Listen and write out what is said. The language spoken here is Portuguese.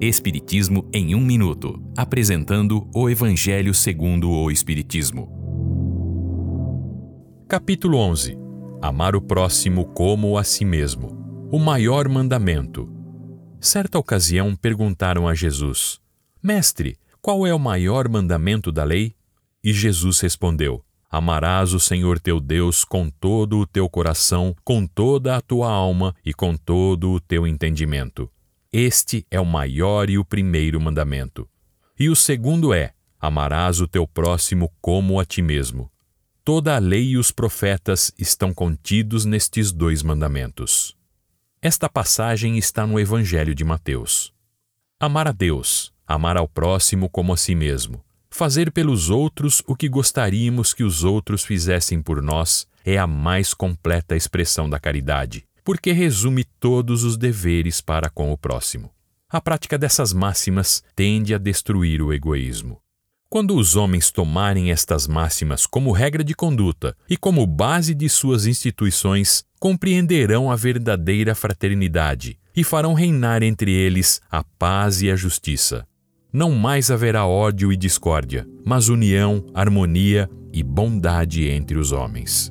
Espiritismo em um minuto, apresentando o Evangelho segundo o Espiritismo. Capítulo 11. Amar o próximo como a si mesmo. O maior mandamento. Certa ocasião perguntaram a Jesus: Mestre, qual é o maior mandamento da lei? E Jesus respondeu: Amarás o Senhor teu Deus com todo o teu coração, com toda a tua alma e com todo o teu entendimento. Este é o maior e o primeiro mandamento. E o segundo é: amarás o teu próximo como a ti mesmo. Toda a lei e os profetas estão contidos nestes dois mandamentos. Esta passagem está no Evangelho de Mateus. Amar a Deus, amar ao próximo como a si mesmo, fazer pelos outros o que gostaríamos que os outros fizessem por nós é a mais completa expressão da caridade porque resume todos os deveres para com o próximo. A prática dessas máximas tende a destruir o egoísmo. Quando os homens tomarem estas máximas como regra de conduta e como base de suas instituições, compreenderão a verdadeira fraternidade e farão reinar entre eles a paz e a justiça. Não mais haverá ódio e discórdia, mas união, harmonia e bondade entre os homens.